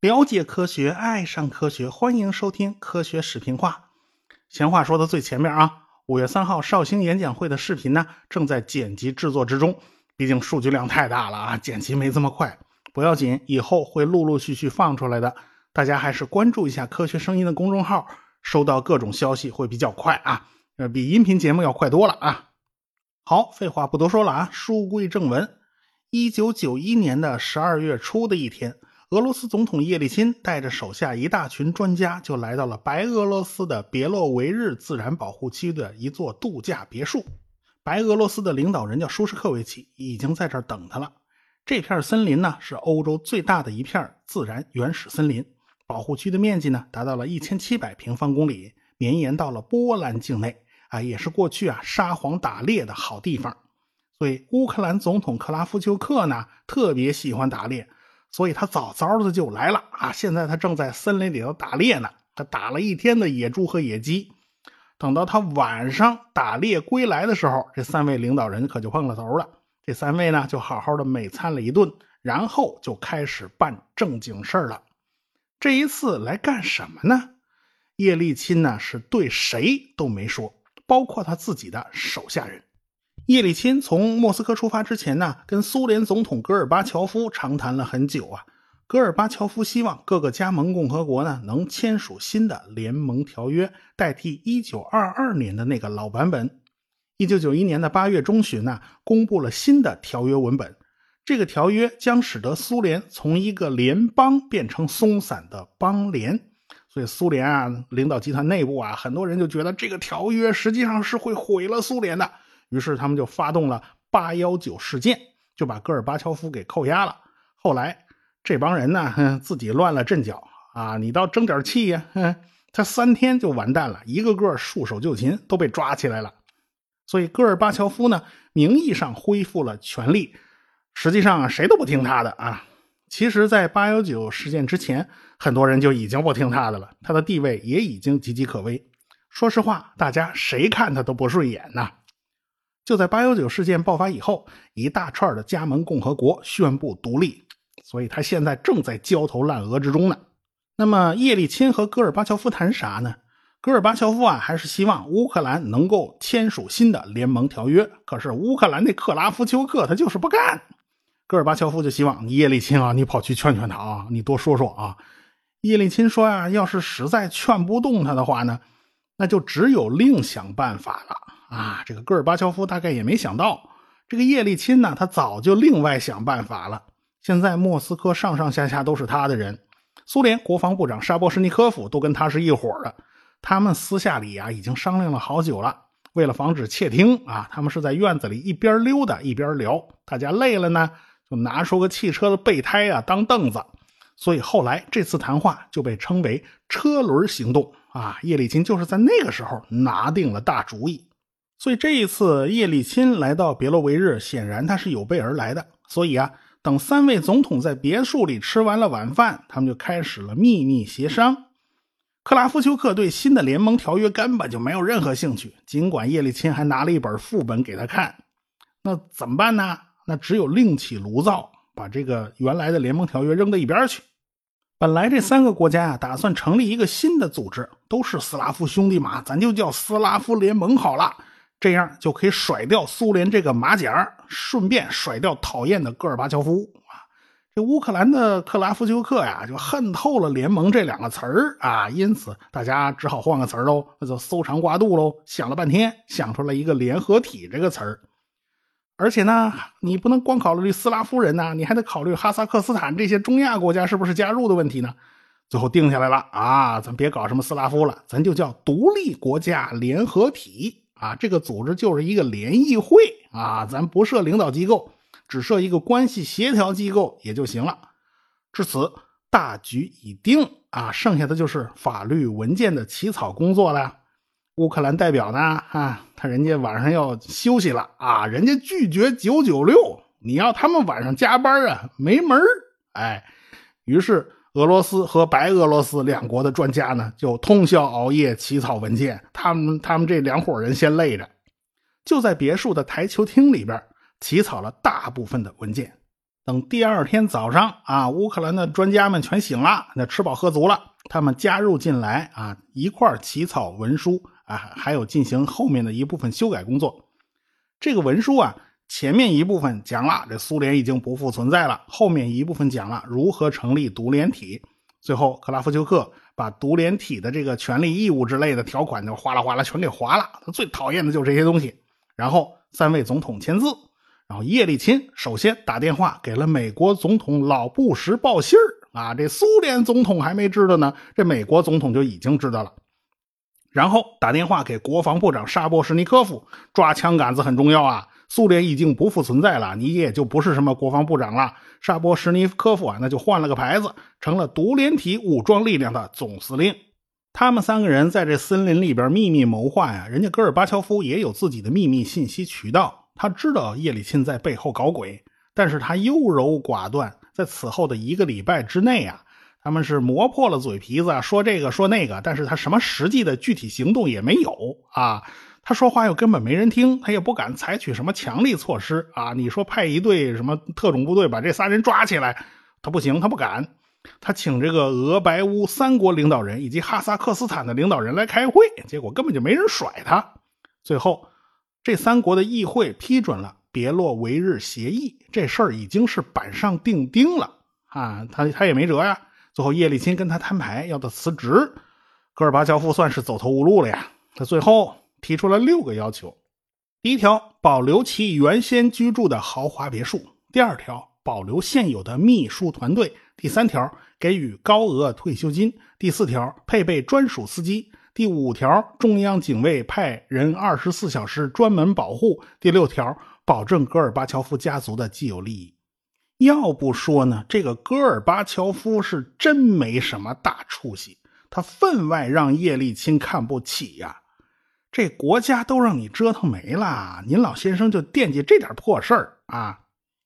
了解科学，爱上科学，欢迎收听科学视频化。闲话说到最前面啊，五月三号绍兴演讲会的视频呢，正在剪辑制作之中。毕竟数据量太大了啊，剪辑没这么快。不要紧，以后会陆陆续续放出来的。大家还是关注一下科学声音的公众号，收到各种消息会比较快啊，比音频节目要快多了啊。好，废话不多说了啊，书归正文。一九九一年的十二月初的一天，俄罗斯总统叶利钦带着手下一大群专家，就来到了白俄罗斯的别洛维日自然保护区的一座度假别墅。白俄罗斯的领导人叫舒什克维奇，已经在这儿等他了。这片森林呢，是欧洲最大的一片自然原始森林。保护区的面积呢，达到了一千七百平方公里，绵延到了波兰境内啊，也是过去啊沙皇打猎的好地方。所以乌克兰总统克拉夫丘克呢，特别喜欢打猎，所以他早早的就来了啊。现在他正在森林里头打猎呢，他打了一天的野猪和野鸡。等到他晚上打猎归来的时候，这三位领导人可就碰了头了。这三位呢，就好好的美餐了一顿，然后就开始办正经事儿了。这一次来干什么呢？叶利钦呢是对谁都没说，包括他自己的手下人。叶利钦从莫斯科出发之前呢，跟苏联总统戈尔巴乔夫长谈了很久啊。戈尔巴乔夫希望各个加盟共和国呢能签署新的联盟条约，代替1922年的那个老版本。1991年的8月中旬呢，公布了新的条约文本。这个条约将使得苏联从一个联邦变成松散的邦联，所以苏联啊领导集团内部啊很多人就觉得这个条约实际上是会毁了苏联的，于是他们就发动了八幺九事件，就把戈尔巴乔夫给扣押了。后来这帮人呢自己乱了阵脚啊，你倒争点气呀！哼他三天就完蛋了，一个个束手就擒，都被抓起来了。所以戈尔巴乔夫呢名义上恢复了权力。实际上谁都不听他的啊！其实，在八幺九事件之前，很多人就已经不听他的了，他的地位也已经岌岌可危。说实话，大家谁看他都不顺眼呐。就在八幺九事件爆发以后，一大串的加盟共和国宣布独立，所以他现在正在焦头烂额之中呢。那么，叶利钦和戈尔巴乔夫谈啥呢？戈尔巴乔夫啊，还是希望乌克兰能够签署新的联盟条约，可是乌克兰那克拉夫丘克他就是不干。戈尔巴乔夫就希望叶利钦啊，你跑去劝劝他啊，你多说说啊。叶利钦说呀，要是实在劝不动他的话呢，那就只有另想办法了啊。这个戈尔巴乔夫大概也没想到，这个叶利钦呢，他早就另外想办法了。现在莫斯科上上下下都是他的人，苏联国防部长沙波什尼科夫都跟他是一伙的。他们私下里啊，已经商量了好久了。为了防止窃听啊，他们是在院子里一边溜达一边聊。大家累了呢。就拿出个汽车的备胎啊当凳子，所以后来这次谈话就被称为“车轮行动”啊。叶利钦就是在那个时候拿定了大主意，所以这一次叶利钦来到别洛维日，显然他是有备而来的。所以啊，等三位总统在别墅里吃完了晚饭，他们就开始了秘密协商。克拉夫丘克对新的联盟条约根本就没有任何兴趣，尽管叶利钦还拿了一本副本给他看，那怎么办呢？那只有另起炉灶，把这个原来的联盟条约扔到一边去。本来这三个国家啊，打算成立一个新的组织，都是斯拉夫兄弟嘛，咱就叫斯拉夫联盟好了，这样就可以甩掉苏联这个马甲，顺便甩掉讨厌的戈尔巴乔夫啊。这乌克兰的克拉夫丘克呀，就恨透了“联盟”这两个词儿啊，因此大家只好换个词儿喽，那就搜肠刮肚喽，想了半天，想出来一个“联合体”这个词儿。而且呢，你不能光考虑斯拉夫人呐，你还得考虑哈萨克斯坦这些中亚国家是不是加入的问题呢？最后定下来了啊，咱别搞什么斯拉夫了，咱就叫独立国家联合体啊。这个组织就是一个联谊会啊，咱不设领导机构，只设一个关系协调机构也就行了。至此，大局已定啊，剩下的就是法律文件的起草工作了。乌克兰代表呢？啊，他人家晚上要休息了啊，人家拒绝九九六，你要他们晚上加班啊，没门哎，于是俄罗斯和白俄罗斯两国的专家呢，就通宵熬夜起草文件。他们他们这两伙人先累着。就在别墅的台球厅里边起草了大部分的文件。等第二天早上啊，乌克兰的专家们全醒了，那吃饱喝足了，他们加入进来啊，一块起草文书啊，还有进行后面的一部分修改工作。这个文书啊，前面一部分讲了这苏联已经不复存在了，后面一部分讲了如何成立独联体。最后，克拉夫丘克把独联体的这个权利义务之类的条款就哗啦哗啦全给划了。他最讨厌的就是这些东西。然后三位总统签字。然后叶利钦首先打电话给了美国总统老布什报信儿啊，这苏联总统还没知道呢，这美国总统就已经知道了。然后打电话给国防部长沙波什尼科夫，抓枪杆子很重要啊，苏联已经不复存在了，你也就不是什么国防部长了。沙波什尼科夫啊，那就换了个牌子，成了独联体武装力量的总司令。他们三个人在这森林里边秘密谋划呀，人家戈尔巴乔夫也有自己的秘密信息渠道。他知道叶利钦在背后搞鬼，但是他优柔寡断。在此后的一个礼拜之内啊，他们是磨破了嘴皮子说这个说那个，但是他什么实际的具体行动也没有啊。他说话又根本没人听，他也不敢采取什么强力措施啊。你说派一队什么特种部队把这仨人抓起来，他不行，他不敢。他请这个俄白乌三国领导人以及哈萨克斯坦的领导人来开会，结果根本就没人甩他。最后。这三国的议会批准了别洛维日协议，这事儿已经是板上钉钉了啊！他他也没辙呀。最后叶利钦跟他摊牌，要他辞职，戈尔巴乔夫算是走投无路了呀。他最后提出了六个要求：第一条，保留其原先居住的豪华别墅；第二条，保留现有的秘书团队；第三条，给予高额退休金；第四条，配备专属司机。第五条，中央警卫派人二十四小时专门保护。第六条，保证戈尔巴乔夫家族的既有利益。要不说呢，这个戈尔巴乔夫是真没什么大出息，他分外让叶利钦看不起呀。这国家都让你折腾没了，您老先生就惦记这点破事儿啊？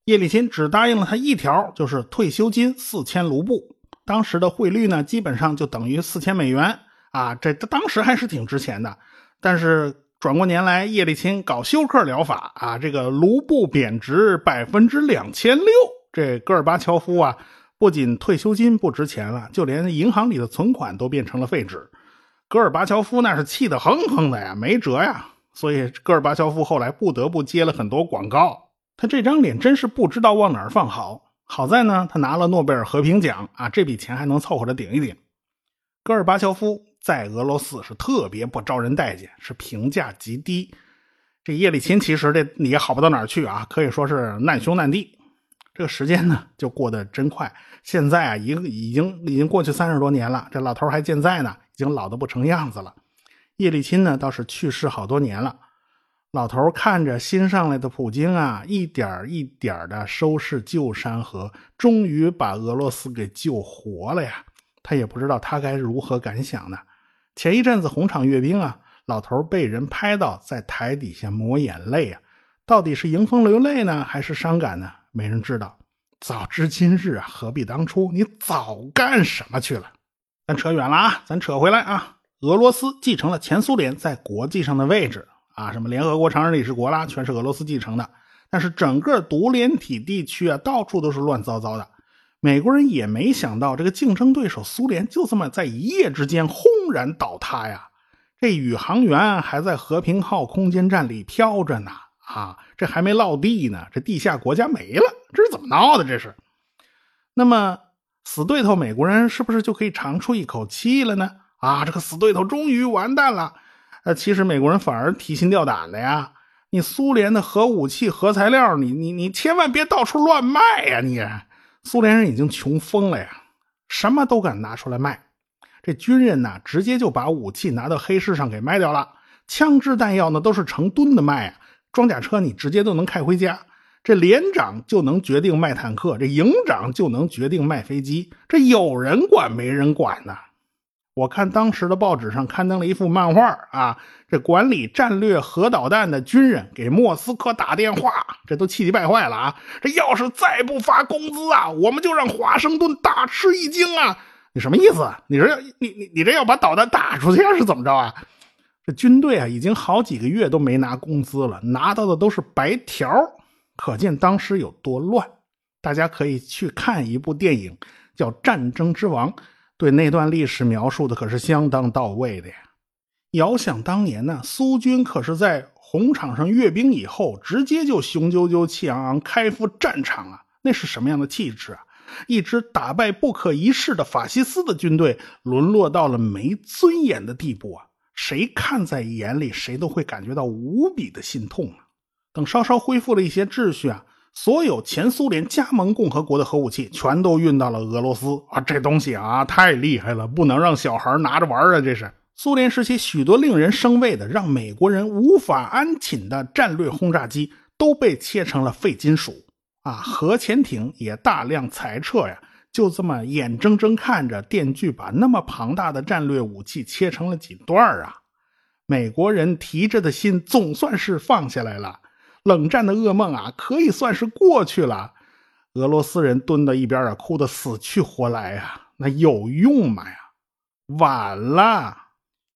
叶利钦只答应了他一条，就是退休金四千卢布，当时的汇率呢，基本上就等于四千美元。啊，这当时还是挺值钱的，但是转过年来，叶利钦搞休克疗法啊，这个卢布贬值百分之两千六，这戈尔巴乔夫啊，不仅退休金不值钱了，就连银行里的存款都变成了废纸。戈尔巴乔夫那是气得哼哼的呀，没辙呀，所以戈尔巴乔夫后来不得不接了很多广告。他这张脸真是不知道往哪儿放好。好在呢，他拿了诺贝尔和平奖啊，这笔钱还能凑合着顶一顶。戈尔巴乔夫。在俄罗斯是特别不招人待见，是评价极低。这叶利钦其实这也好不到哪儿去啊，可以说是难兄难弟。这个时间呢就过得真快，现在啊一个已经已经过去三十多年了，这老头还健在呢，已经老得不成样子了。叶利钦呢倒是去世好多年了，老头看着新上来的普京啊，一点一点的收拾旧山河，终于把俄罗斯给救活了呀。他也不知道他该如何感想呢。前一阵子红场阅兵啊，老头被人拍到在台底下抹眼泪啊，到底是迎风流泪呢，还是伤感呢？没人知道。早知今日啊，何必当初？你早干什么去了？咱扯远了啊，咱扯回来啊。俄罗斯继承了前苏联在国际上的位置啊，什么联合国常任理事国啦，全是俄罗斯继承的。但是整个独联体地区啊，到处都是乱糟糟的。美国人也没想到，这个竞争对手苏联就这么在一夜之间轰然倒塌呀！这宇航员还在和平号空间站里飘着呢，啊，这还没落地呢，这地下国家没了，这是怎么闹的？这是？那么死对头美国人是不是就可以长出一口气了呢？啊，这个死对头终于完蛋了！呃，其实美国人反而提心吊胆的呀，你苏联的核武器、核材料，你你你千万别到处乱卖呀，你！苏联人已经穷疯了呀，什么都敢拿出来卖。这军人呢，直接就把武器拿到黑市上给卖掉了。枪支弹药呢，都是成吨的卖啊。装甲车你直接都能开回家。这连长就能决定卖坦克，这营长就能决定卖飞机。这有人管没人管呢？我看当时的报纸上刊登了一幅漫画啊，这管理战略核导弹的军人给莫斯科打电话，这都气急败坏了啊！这要是再不发工资啊，我们就让华盛顿大吃一惊啊！你什么意思？你这你你你这要把导弹打出去是怎么着啊？这军队啊，已经好几个月都没拿工资了，拿到的都是白条，可见当时有多乱。大家可以去看一部电影，叫《战争之王》，对那段历史描述的可是相当到位的呀。遥想当年呢，苏军可是在红场上阅兵以后，直接就雄赳赳、气昂昂开赴战场啊，那是什么样的气质啊？一支打败不可一世的法西斯的军队，沦落到了没尊严的地步啊！谁看在眼里，谁都会感觉到无比的心痛啊！等稍稍恢复了一些秩序啊，所有前苏联加盟共和国的核武器全都运到了俄罗斯啊！这东西啊，太厉害了，不能让小孩拿着玩啊！这是苏联时期许多令人生畏的、让美国人无法安寝的战略轰炸机，都被切成了废金属啊！核潜艇也大量裁撤呀。就这么眼睁睁看着电锯把那么庞大的战略武器切成了几段啊！美国人提着的心总算是放下来了，冷战的噩梦啊可以算是过去了。俄罗斯人蹲到一边啊，哭得死去活来啊！那有用吗呀？晚了。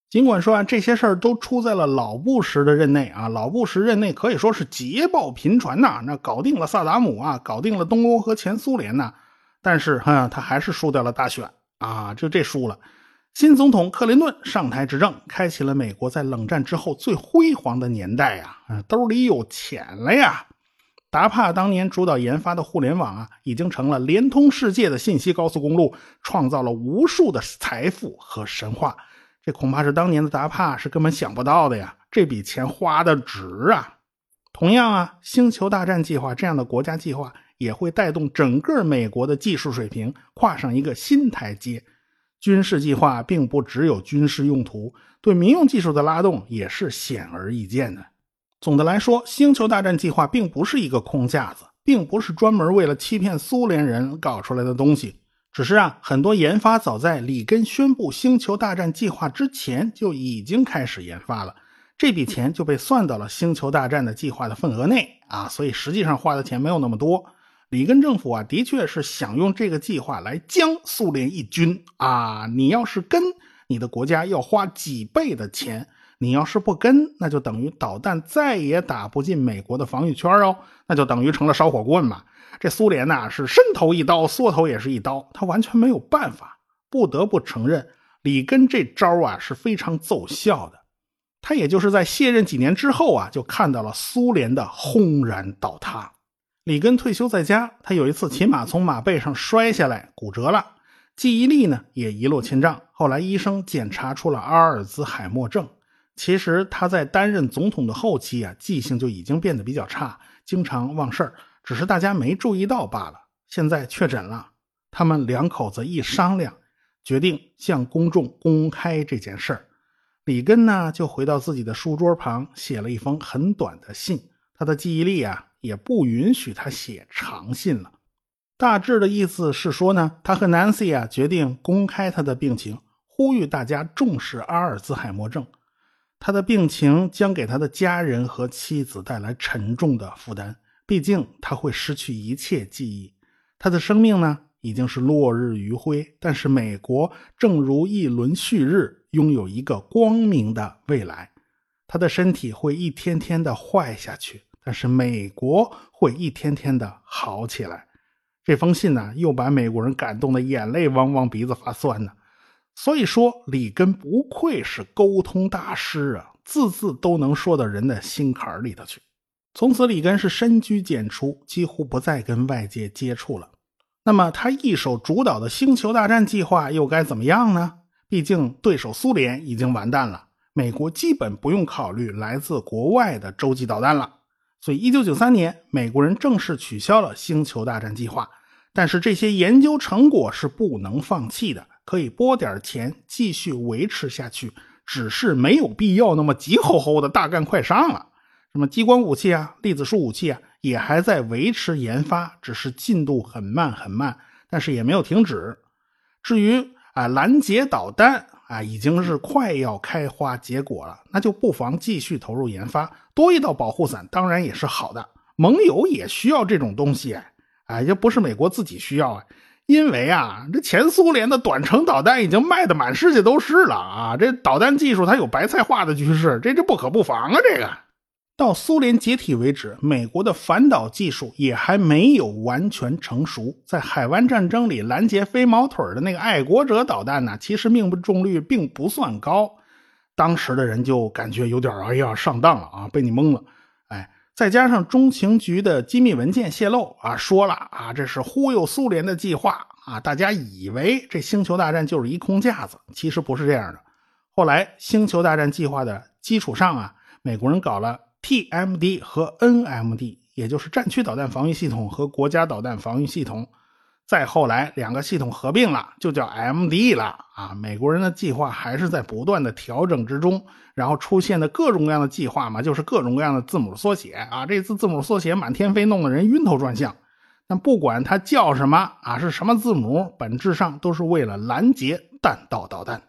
尽管说啊，这些事儿都出在了老布什的任内啊，老布什任内可以说是捷报频传呐，那搞定了萨达姆啊，搞定了东欧和前苏联呐。但是，哈，他还是输掉了大选啊！就这输了。新总统克林顿上台执政，开启了美国在冷战之后最辉煌的年代呀！兜里有钱了呀！达帕当年主导研发的互联网啊，已经成了连通世界的信息高速公路，创造了无数的财富和神话。这恐怕是当年的达帕是根本想不到的呀！这笔钱花的值啊！同样啊，星球大战计划这样的国家计划。也会带动整个美国的技术水平跨上一个新台阶。军事计划并不只有军事用途，对民用技术的拉动也是显而易见的。总的来说，星球大战计划并不是一个空架子，并不是专门为了欺骗苏联人搞出来的东西。只是啊，很多研发早在里根宣布星球大战计划之前就已经开始研发了，这笔钱就被算到了星球大战的计划的份额内啊，所以实际上花的钱没有那么多。里根政府啊，的确是想用这个计划来将苏联一军啊！你要是跟，你的国家要花几倍的钱；你要是不跟，那就等于导弹再也打不进美国的防御圈哦，那就等于成了烧火棍嘛！这苏联呐，是伸头一刀，缩头也是一刀，他完全没有办法。不得不承认，里根这招啊是非常奏效的。他也就是在卸任几年之后啊，就看到了苏联的轰然倒塌。里根退休在家，他有一次骑马从马背上摔下来，骨折了，记忆力呢也一落千丈。后来医生检查出了阿尔兹海默症。其实他在担任总统的后期啊，记性就已经变得比较差，经常忘事儿，只是大家没注意到罢了。现在确诊了，他们两口子一商量，决定向公众公开这件事儿。里根呢就回到自己的书桌旁，写了一封很短的信。他的记忆力啊。也不允许他写长信了。大致的意思是说呢，他和 Nancy 啊决定公开他的病情，呼吁大家重视阿尔兹海默症。他的病情将给他的家人和妻子带来沉重的负担，毕竟他会失去一切记忆。他的生命呢已经是落日余晖，但是美国正如一轮旭日，拥有一个光明的未来。他的身体会一天天的坏下去。但是美国会一天天的好起来。这封信呢，又把美国人感动的眼泪汪汪，鼻子发酸呢。所以说，里根不愧是沟通大师啊，字字都能说到人的心坎里头去。从此，里根是深居简出，几乎不再跟外界接触了。那么，他一手主导的星球大战计划又该怎么样呢？毕竟，对手苏联已经完蛋了，美国基本不用考虑来自国外的洲际导弹了。所以，一九九三年，美国人正式取消了星球大战计划。但是，这些研究成果是不能放弃的，可以拨点钱继续维持下去。只是没有必要那么急吼吼的大干快上了。什么激光武器啊、粒子束武器啊，也还在维持研发，只是进度很慢很慢，但是也没有停止。至于啊，拦截导弹。啊，已经是快要开花结果了，那就不妨继续投入研发，多一道保护伞当然也是好的。盟友也需要这种东西，啊，也不是美国自己需要啊，因为啊，这前苏联的短程导弹已经卖的满世界都是了啊，这导弹技术它有白菜化的趋势，这这不可不防啊！这个到苏联解体为止，美国的反导技术也还没有完全成熟。在海湾战争里拦截飞毛腿的那个爱国者导弹呢，其实命中率并不算高。当时的人就感觉有点哎呀上当了啊，被你蒙了。哎，再加上中情局的机密文件泄露啊，说了啊，这是忽悠苏联的计划啊，大家以为这星球大战就是一空架子，其实不是这样的。后来星球大战计划的基础上啊，美国人搞了 TMD 和 NMD，也就是战区导弹防御系统和国家导弹防御系统。再后来，两个系统合并了，就叫 MD 了啊！美国人的计划还是在不断的调整之中，然后出现的各种各样的计划嘛，就是各种各样的字母缩写啊！这次字母缩写满天飞，弄得人晕头转向。但不管它叫什么啊，是什么字母，本质上都是为了拦截弹道导弹。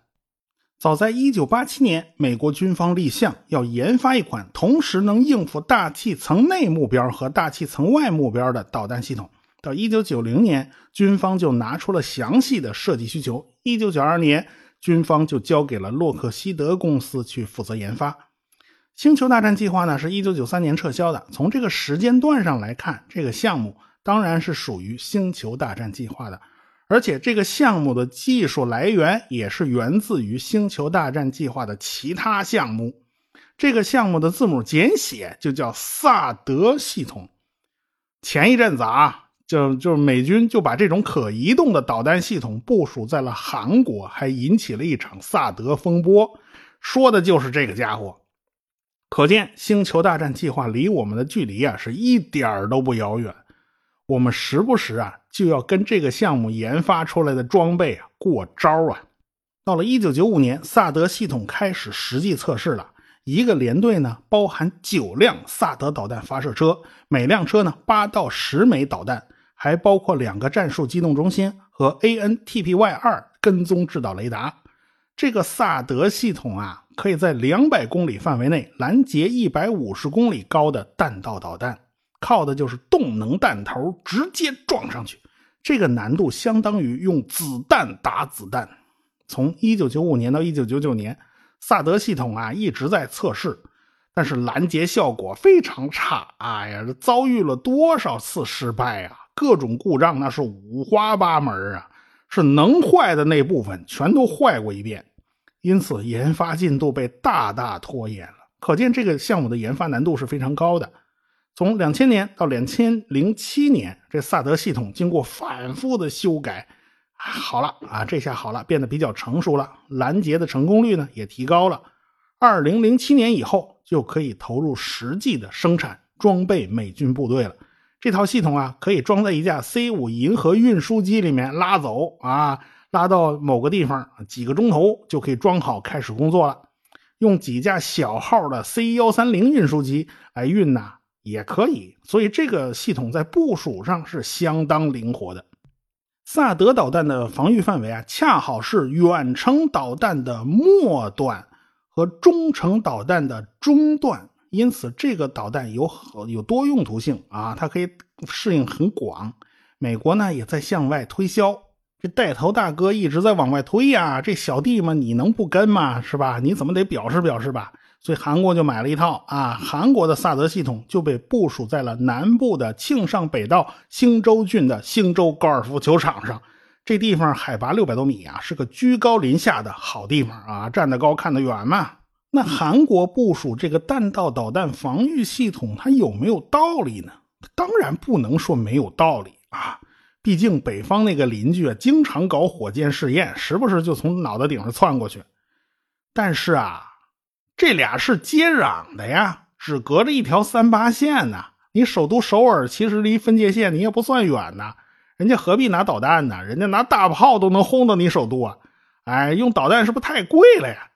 早在1987年，美国军方立项要研发一款同时能应付大气层内目标和大气层外目标的导弹系统。到一九九零年，军方就拿出了详细的设计需求。一九九二年，军方就交给了洛克希德公司去负责研发。星球大战计划呢，是一九九三年撤销的。从这个时间段上来看，这个项目当然是属于星球大战计划的，而且这个项目的技术来源也是源自于星球大战计划的其他项目。这个项目的字母简写就叫萨德系统。前一阵子啊。就就美军就把这种可移动的导弹系统部署在了韩国，还引起了一场萨德风波，说的就是这个家伙。可见星球大战计划离我们的距离啊是一点都不遥远，我们时不时啊就要跟这个项目研发出来的装备啊过招啊。到了一九九五年，萨德系统开始实际测试了，一个连队呢包含九辆萨德导弹发射车，每辆车呢八到十枚导弹。还包括两个战术机动中心和 ANTPY-2 跟踪制导雷达。这个萨德系统啊，可以在两百公里范围内拦截一百五十公里高的弹道导弹，靠的就是动能弹头直接撞上去。这个难度相当于用子弹打子弹。从一九九五年到一九九九年，萨德系统啊一直在测试，但是拦截效果非常差。哎呀，遭遇了多少次失败啊！各种故障那是五花八门啊，是能坏的那部分全都坏过一遍，因此研发进度被大大拖延了。可见这个项目的研发难度是非常高的。从两千年到两千零七年，这萨德系统经过反复的修改，好了啊，这下好了，变得比较成熟了，拦截的成功率呢也提高了。二零零七年以后就可以投入实际的生产装备美军部队了。这套系统啊，可以装在一架 C 五银河运输机里面拉走啊，拉到某个地方，几个钟头就可以装好开始工作了。用几架小号的 C 幺三零运输机来运呐，也可以。所以这个系统在部署上是相当灵活的。萨德导弹的防御范围啊，恰好是远程导弹的末端和中程导弹的中段。因此，这个导弹有有多用途性啊，它可以适应很广。美国呢也在向外推销，这带头大哥一直在往外推呀。这小弟们你能不跟吗？是吧？你怎么得表示表示吧？所以韩国就买了一套啊，韩国的萨德系统就被部署在了南部的庆尚北道兴州郡的兴州高尔夫球场上。这地方海拔六百多米啊，是个居高临下的好地方啊，站得高看得远嘛。那韩国部署这个弹道导弹防御系统，它有没有道理呢？当然不能说没有道理啊！毕竟北方那个邻居啊，经常搞火箭试验，时不时就从脑袋顶上窜过去。但是啊，这俩是接壤的呀，只隔着一条三八线呢。你首都首尔其实离分界线你也不算远呐，人家何必拿导弹呢？人家拿大炮都能轰到你首都啊！哎，用导弹是不是太贵了呀？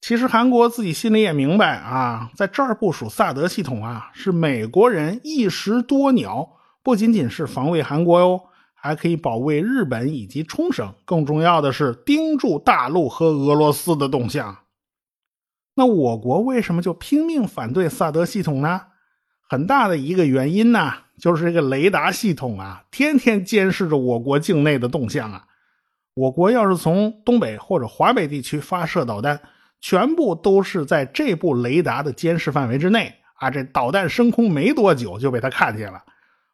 其实韩国自己心里也明白啊，在这儿部署萨德系统啊，是美国人一石多鸟，不仅仅是防卫韩国哟，还可以保卫日本以及冲绳。更重要的是盯住大陆和俄罗斯的动向。那我国为什么就拼命反对萨德系统呢？很大的一个原因呢，就是这个雷达系统啊，天天监视着我国境内的动向啊。我国要是从东北或者华北地区发射导弹，全部都是在这部雷达的监视范围之内啊。这导弹升空没多久就被他看见了。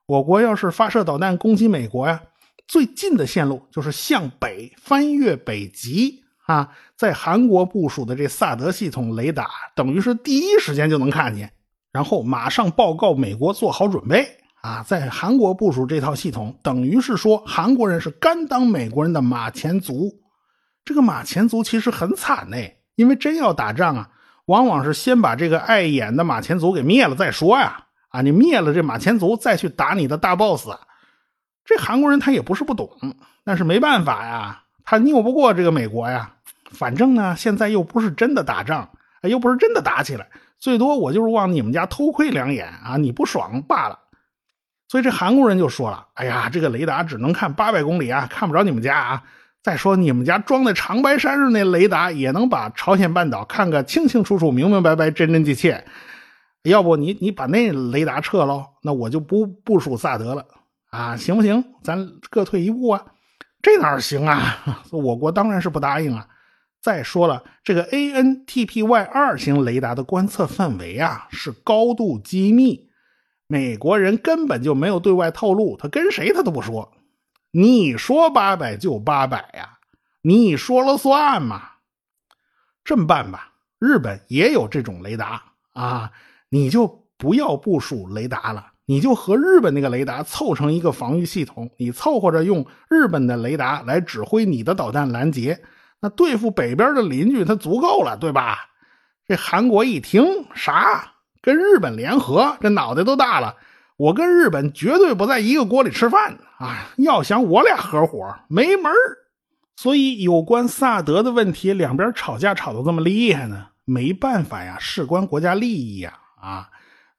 我国要是发射导弹攻击美国呀，最近的线路就是向北翻越北极啊，在韩国部署的这萨德系统雷达，等于是第一时间就能看见，然后马上报告美国做好准备。啊，在韩国部署这套系统，等于是说韩国人是甘当美国人的马前卒。这个马前卒其实很惨呢，因为真要打仗啊，往往是先把这个碍眼的马前卒给灭了再说呀。啊，你灭了这马前卒，再去打你的大 boss。这韩国人他也不是不懂，但是没办法呀，他拗不过这个美国呀。反正呢，现在又不是真的打仗，又不是真的打起来，最多我就是往你们家偷窥两眼啊，你不爽罢了。所以这韩国人就说了：“哎呀，这个雷达只能看八百公里啊，看不着你们家啊。再说你们家装在长白山上那雷达，也能把朝鲜半岛看个清清楚楚、明明白白、真真切切。要不你你把那雷达撤了，那我就不部署萨德了啊，行不行？咱各退一步啊？这哪行啊？我国当然是不答应啊。再说了，这个 ANTPY 二型雷达的观测范围啊，是高度机密。”美国人根本就没有对外透露，他跟谁他都不说。你说八百就八百呀，你说了算嘛？这么办吧，日本也有这种雷达啊，你就不要部署雷达了，你就和日本那个雷达凑成一个防御系统，你凑合着用日本的雷达来指挥你的导弹拦截，那对付北边的邻居他足够了，对吧？这韩国一听啥？跟日本联合，这脑袋都大了。我跟日本绝对不在一个锅里吃饭啊！要想我俩合伙，没门所以有关萨德的问题，两边吵架吵得这么厉害呢？没办法呀，事关国家利益呀！啊，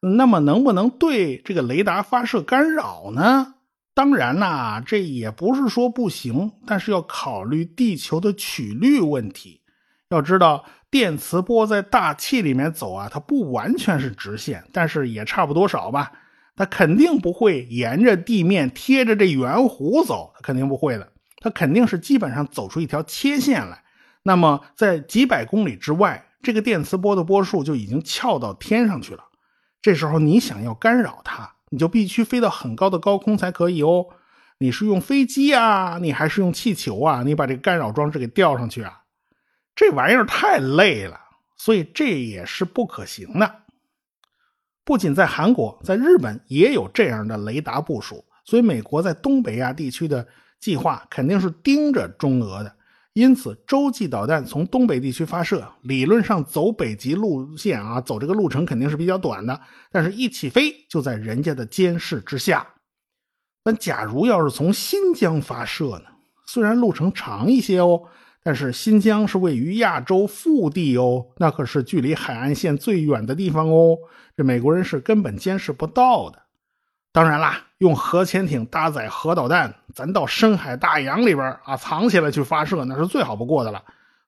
那么能不能对这个雷达发射干扰呢？当然啦，这也不是说不行，但是要考虑地球的曲率问题。要知道。电磁波在大气里面走啊，它不完全是直线，但是也差不多少吧。它肯定不会沿着地面贴着这圆弧走，它肯定不会的。它肯定是基本上走出一条切线来。那么在几百公里之外，这个电磁波的波束就已经翘到天上去了。这时候你想要干扰它，你就必须飞到很高的高空才可以哦。你是用飞机啊，你还是用气球啊？你把这个干扰装置给吊上去啊？这玩意儿太累了，所以这也是不可行的。不仅在韩国，在日本也有这样的雷达部署，所以美国在东北亚地区的计划肯定是盯着中俄的。因此，洲际导弹从东北地区发射，理论上走北极路线啊，走这个路程肯定是比较短的。但是，一起飞就在人家的监视之下。但假如要是从新疆发射呢？虽然路程长一些哦。但是新疆是位于亚洲腹地哦，那可是距离海岸线最远的地方哦，这美国人是根本监视不到的。当然啦，用核潜艇搭载核导弹，咱到深海大洋里边啊藏起来去发射，那是最好不过的了。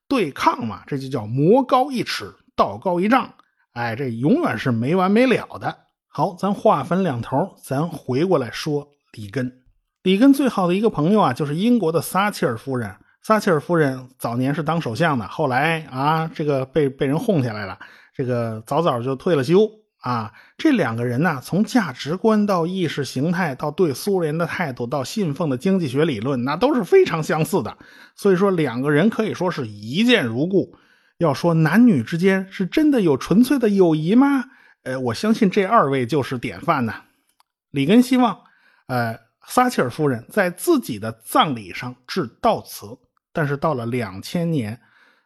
对抗嘛，这就叫魔高一尺，道高一丈，哎，这永远是没完没了的。好，咱话分两头，咱回过来说里根。里根最好的一个朋友啊，就是英国的撒切尔夫人。撒切尔夫人早年是当首相的，后来啊，这个被被人哄下来了，这个早早就退了休啊。这两个人呢，从价值观到意识形态，到对苏联的态度，到信奉的经济学理论，那都是非常相似的。所以说，两个人可以说是一见如故。要说男女之间是真的有纯粹的友谊吗？呃，我相信这二位就是典范呢。里根希望，呃，撒切尔夫人在自己的葬礼上致悼词。但是到了两千年，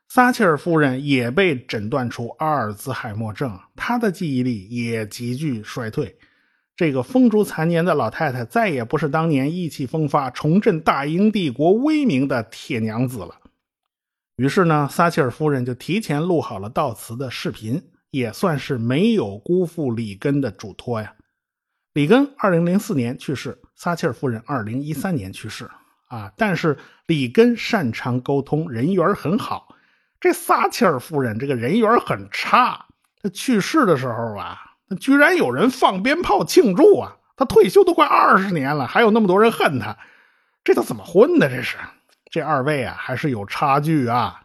撒切尔夫人也被诊断出阿尔兹海默症，她的记忆力也急剧衰退。这个风烛残年的老太太再也不是当年意气风发、重振大英帝国威名的铁娘子了。于是呢，撒切尔夫人就提前录好了悼词的视频，也算是没有辜负里根的嘱托呀。里根二零零四年去世，撒切尔夫人二零一三年去世。啊！但是里根擅长沟通，人缘很好。这撒切尔夫人这个人缘很差。她去世的时候啊，居然有人放鞭炮庆祝啊！她退休都快二十年了，还有那么多人恨她，这都怎么混的？这是，这二位啊，还是有差距啊。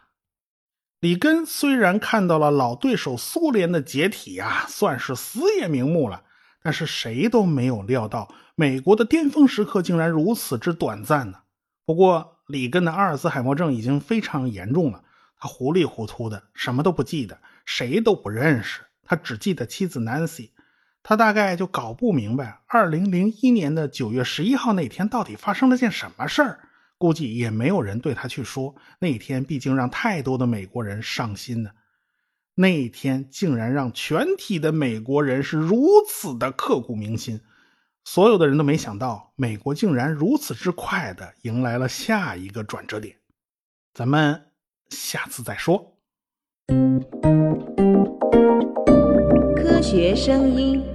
里根虽然看到了老对手苏联的解体啊，算是死也瞑目了，但是谁都没有料到美国的巅峰时刻竟然如此之短暂呢。不过，里根的阿尔兹海默症已经非常严重了，他糊里糊涂的，什么都不记得，谁都不认识，他只记得妻子 Nancy。他大概就搞不明白，二零零一年的九月十一号那天到底发生了件什么事儿。估计也没有人对他去说，那天毕竟让太多的美国人伤心呢。那一天竟然让全体的美国人是如此的刻骨铭心，所有的人都没想到，美国竟然如此之快的迎来了下一个转折点。咱们下次再说。科学声音。